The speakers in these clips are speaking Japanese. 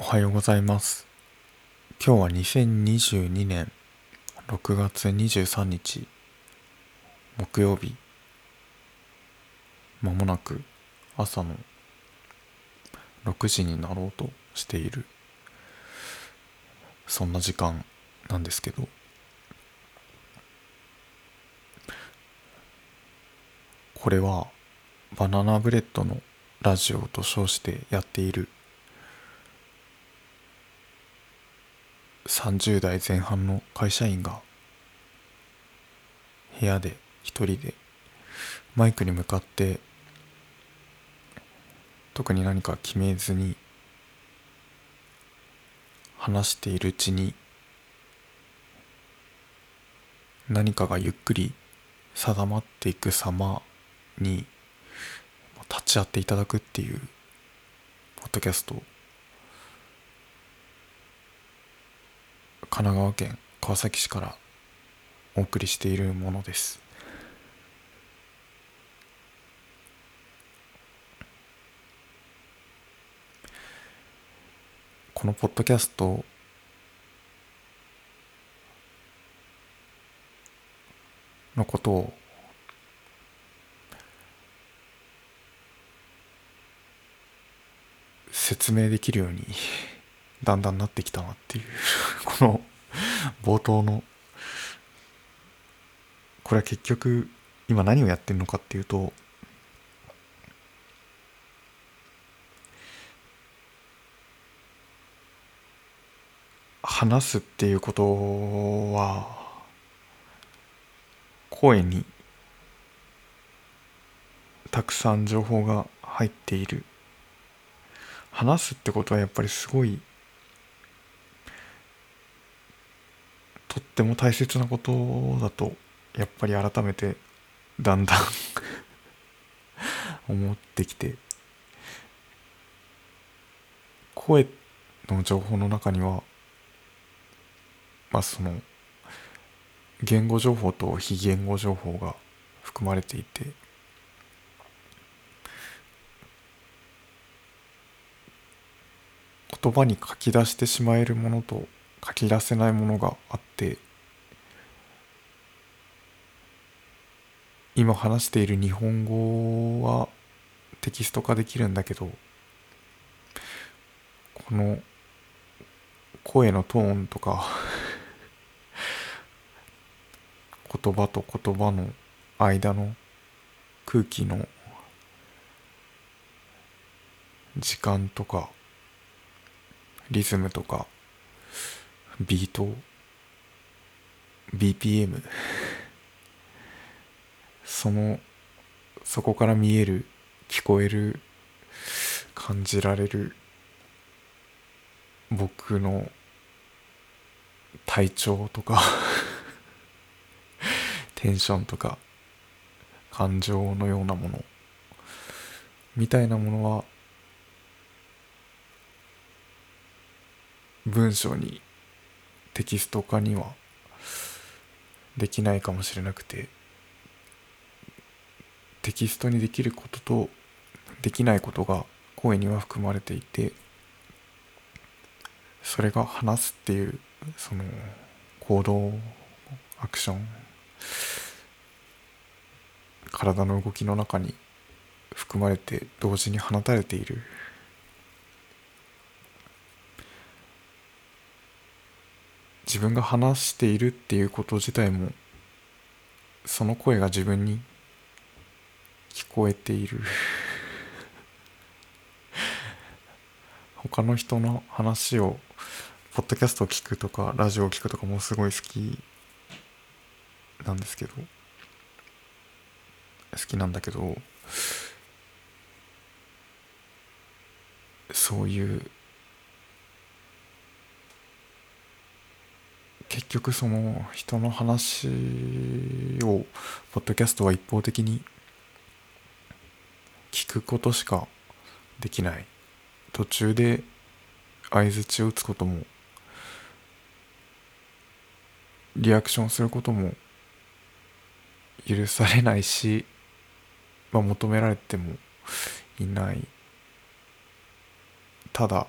おはようございます。今日は2022年6月23日木曜日。まもなく朝の6時になろうとしているそんな時間なんですけどこれはバナナブレッドのラジオと称してやっている30代前半の会社員が部屋で一人でマイクに向かって特に何か決めずに話しているうちに何かがゆっくり定まっていく様に立ち会っていただくっていうポッドキャスト神奈川県川崎市からお送りしているものです。このポッドキャストのことを説明できるようにだんだんなってきたなっていう。この冒頭の。これは結局今何をやってるのかっていうと。話すっていうことは声にたくさん情報が入っている。話すってことはやっぱりすごいとっても大切なことだとやっぱり改めてだんだん 思ってきて声の情報の中にはまあその言語情報と非言語情報が含まれていて言葉に書き出してしまえるものと書き出せないものがあって今話している日本語はテキスト化できるんだけどこの声のトーンとか 言葉と言葉の間の空気の時間とかリズムとかビート。BPM そのそこから見える聞こえる感じられる僕の体調とか テンションとか感情のようなもの。みたいなものは文章にテキスト化にはできないかもしれなくてテキストにできることとできないことが声には含まれていてそれが話すっていうその行動アクション体の動きの中に含まれて同時に放たれている。自分が話しているっていうこと自体もその声が自分に聞こえている。他の人の話をポッドキャストを聞くとかラジオを聞くとかもすごい好きなんですけど。好きなんだけどそういう結局その人の話をポッドキャストは一方的に聞くことしかできない。途中で相づちを打つこともリアクションすることも許されないし、まあ、求められてもいない。ただ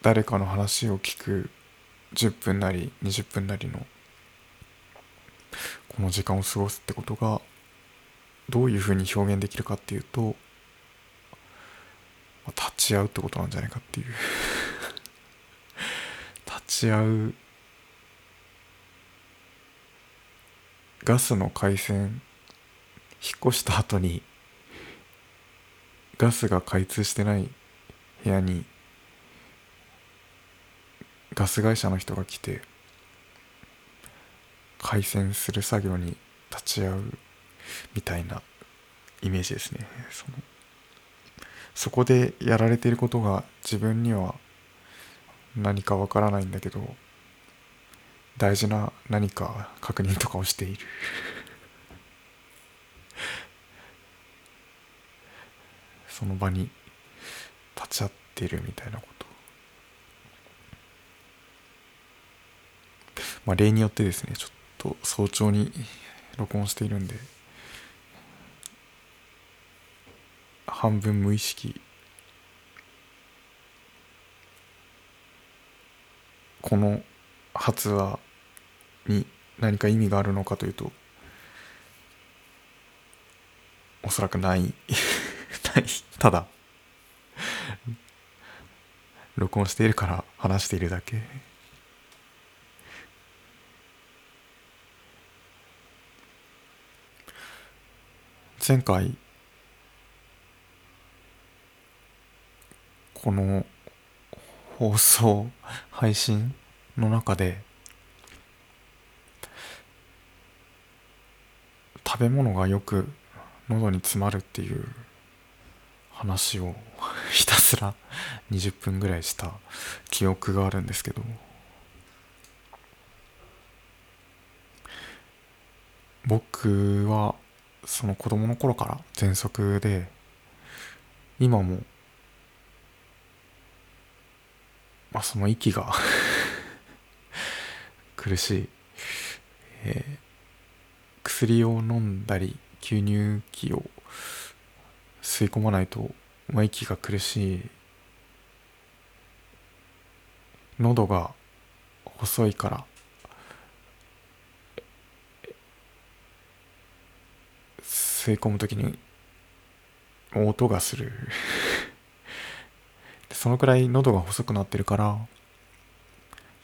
誰かの話を聞く。10分なり20分なりのこの時間を過ごすってことがどういうふうに表現できるかっていうと立ち会うってことなんじゃないかっていう。立ち会うガスの回線引っ越した後にガスが開通してない部屋にガス会社の人が来て回線する作業に立ち会うみたいなイメージですね。そのそこでやられていることが自分には何かわからないんだけど大事な何か確認とかをしている。その場に立ち会っているみたいなこと。まあ例によってですねちょっと早朝に録音しているんで半分無意識この発話に何か意味があるのかというとおそらくない。ない。ただ録音しているから話しているだけ。前回この放送配信の中で食べ物がよく喉に詰まるっていう話を ひたすら20分ぐらいした記憶があるんですけど。僕はその子供の頃から喘息で今もまあ、その息が 苦しい、えー、薬を飲んだり吸入器を吸い込まないと、まあ、息が苦しい。喉が細いから吸い込む時に音がする。そのくらい喉が細くなってるから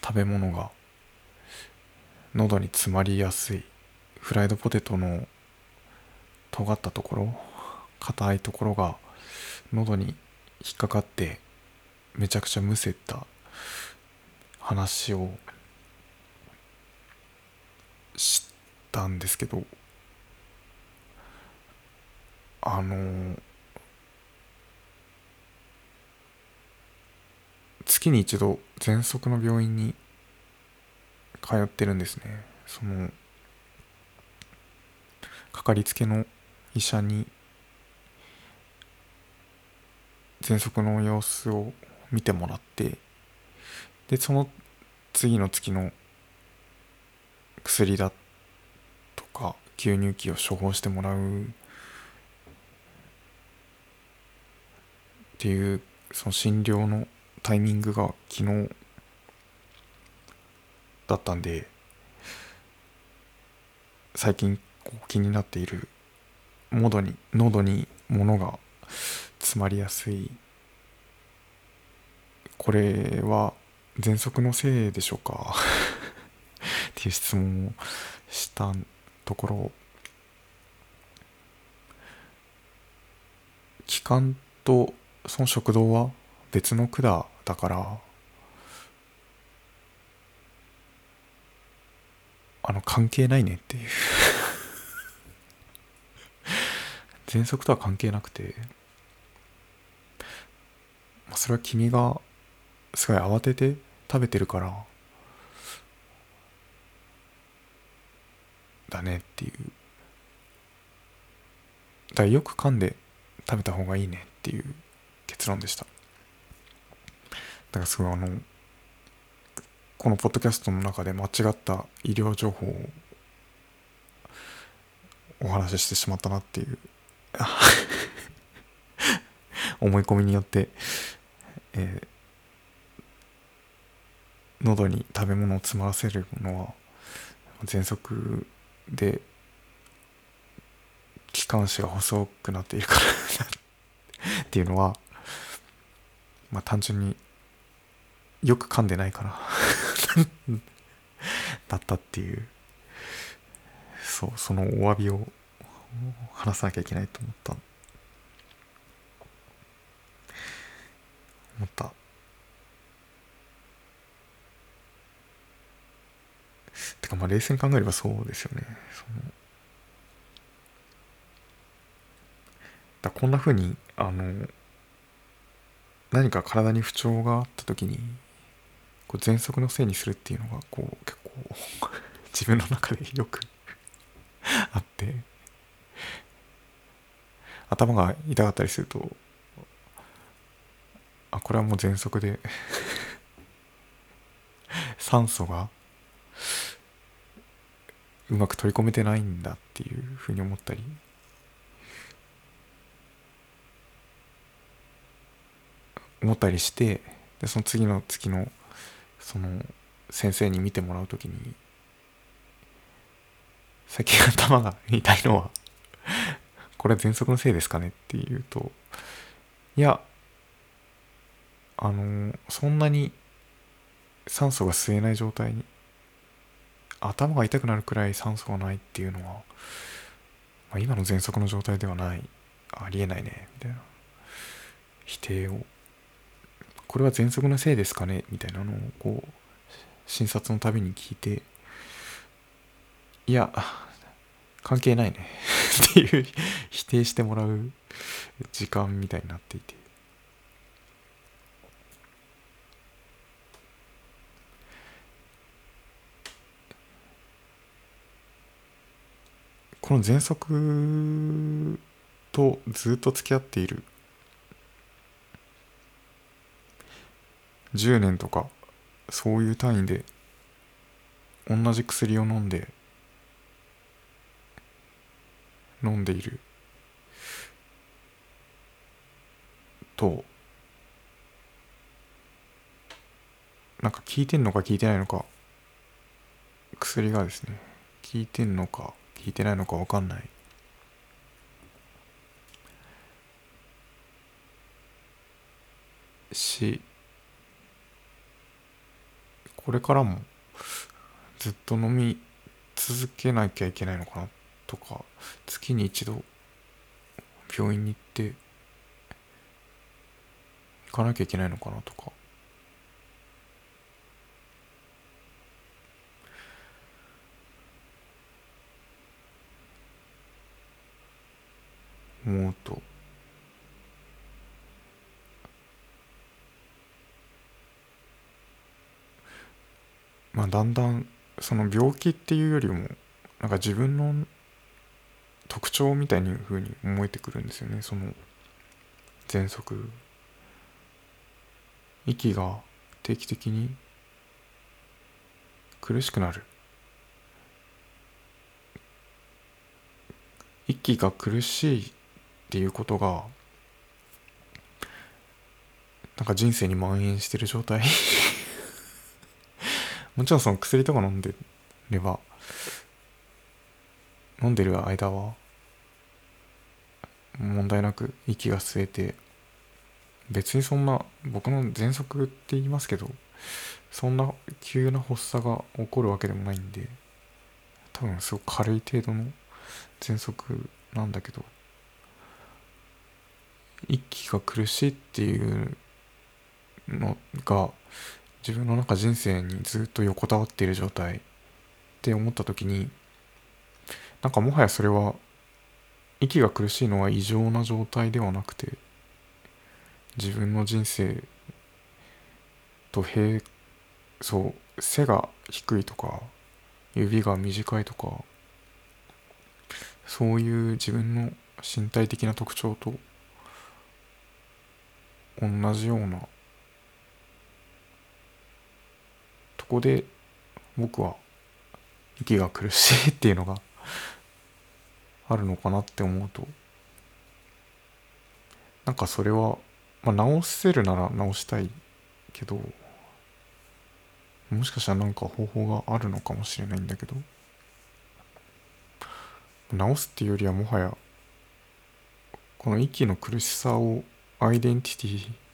食べ物が喉に詰まりやすい。フライドポテトの尖ったところ硬いところが喉に引っかかってめちゃくちゃむせた話をしたんですけどあの月に一度喘息の病院に通ってるんですね。そのかかりつけの医者に喘息の様子を見てもらってでその次の月の薬だとか吸入器を処方してもらうっていうその診療のタイミングが昨日だったんで最近こう気になっている喉に喉に物が詰まりやすい。これは喘息のせいでしょうか？っていう質問をしたところ気管とその食道は別の管だからあの関係ないねっていう。喘息とは関係なくて、まあ、それは君がすごい慌てて食べてるから。だねっていう。だからよく噛んで食べた方がいいねっていう。結論でした。だからすごいあのこのポッドキャストの中で間違った医療情報をお話ししてしまったなっていう 思い込みによって、えー、喉に食べ物を詰まらせるのは喘息で気管支が細くなっているからっていうのはまあ単純によく噛んでないから。だったっていう。そうそのお詫びを話さなきゃいけないと思った。思った。てかまあ冷静に考えればそうですよね。だこんなふうにあの何か体に不調があった時にこう喘息のせいにするっていうのがこう結構 自分の中でよく あって頭が痛かったりするとあこれはもう喘息で 酸素がうまく取り込めてないんだっていうふうに思ったり思ったりしてでその次の月のその先生に見てもらう時に最近頭が痛いのはこれ喘息のせいですかねっていうといやあのそんなに酸素が吸えない状態に頭が痛くなるくらい酸素がないっていうのは、まあ、今の喘息の状態ではない。ありえないね。みたいな。否定をこれは喘息のせいですかね？みたいなのをこう診察のたびに聞いていや関係ないね。っていう否定してもらう時間みたいになっていて。この喘息とずっと付き合っている10年とかそういう単位で同じ薬を飲んで飲んでいる。となんか効いてんのか効いてないのか薬がですね効いてんのか効いてないのか分かんない。しこれからもずっと飲み続けなきゃいけないのかなとか月に一度病院に行って行かなきゃいけないのかなとか。思うとまあだんだんその病気っていうよりもなんか自分の特徴みたいにふうに思えてくるんですよね。その喘息。息が定期的に苦しくなる。息が苦しいっていうことがなんか人生に蔓延してる状態。もちろんその薬とか飲んでれば飲んでる間は問題なく息が吸えて別にそんな僕の喘息って言いますけどそんな急な発作が起こるわけでもないんで多分すごく軽い程度の喘息なんだけど息が苦しいっていうのが自分の中人生にずっと横たわっている状態って思った時になんかもはやそれは息が苦しいのは異常な状態ではなくて自分の人生と平そう背が低いとか指が短いとかそういう自分の身体的な特徴と同じようなとこで僕は息が苦しいっていうのがあるのかなって思うとなんかそれは、まあ、直せるなら直したいけどもしかしたらなんか方法があるのかもしれないんだけど直すっていうよりはもはやこの息の苦しさをアイデンティテ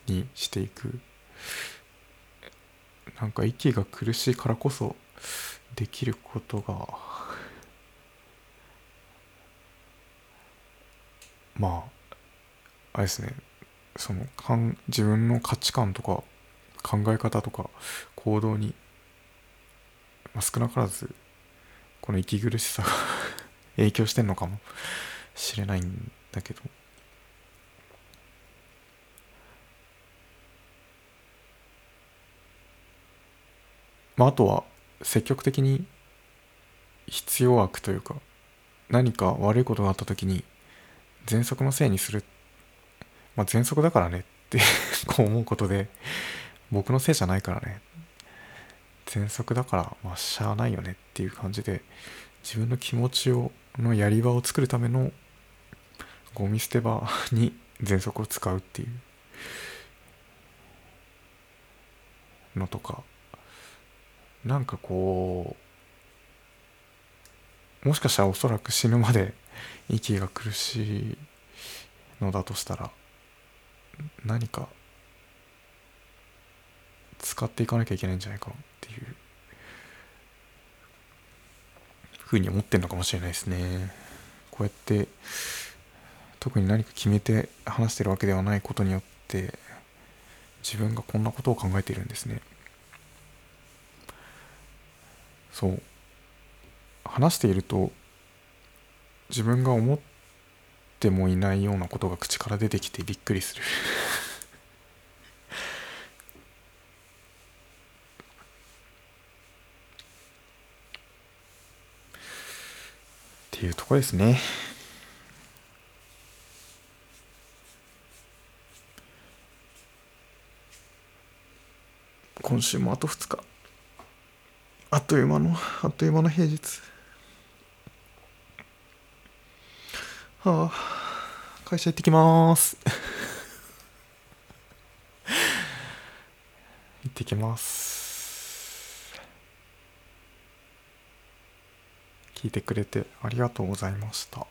ィにしていく。なんか息が苦しいからこそできることが。まああれですね。そのかん自分の価値観とか考え方とか行動に、まあ、少なからずこの息苦しさが 影響してんのかもしれないんだけど。まああとは積極的に必要悪というか何か悪いことがあった時に喘息のせいにする。まあ喘息だからねって こう思うことで僕のせいじゃないからね。喘息だからまあしゃあないよねっていう感じで自分の気持ちをのやり場を作るためのゴミ捨て場に喘息を使うっていうのとかなんかこうもしかしたらおそらく死ぬまで息が苦しいのだとしたら何か使っていかなきゃいけないんじゃないかっていうふうに思ってるのかもしれないですね。こうやって特に何か決めて話してるわけではないことによって自分がこんなことを考えているんですね。そう。話していると自分が思ってもいないようなことが口から出てきてびっくりする。っていうとこですね。今週もあと2日。あっという間のあっという間の平日。はあ会社行ってきます。行ってきます。聞いてくれてありがとうございました。